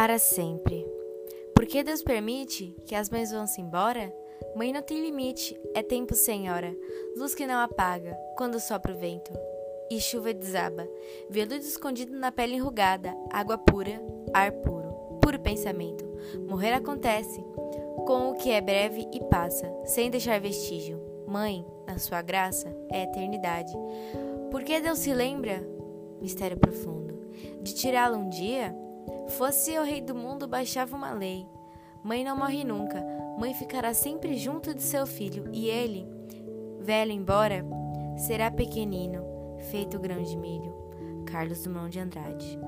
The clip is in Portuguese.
para sempre. Por que Deus permite que as mães vão-se embora? Mãe não tem limite, é tempo sem hora, luz que não apaga quando sopra o vento. E chuva desaba, veludo escondido na pele enrugada, água pura, ar puro, puro pensamento. Morrer acontece com o que é breve e passa, sem deixar vestígio. Mãe, na sua graça, é eternidade. Por que Deus se lembra? Mistério profundo. De tirá-lo um dia? Fosse o rei do mundo, baixava uma lei. Mãe não morre nunca, mãe ficará sempre junto de seu filho, e ele, velho embora, será pequenino, feito grão de milho. Carlos Dumont de Andrade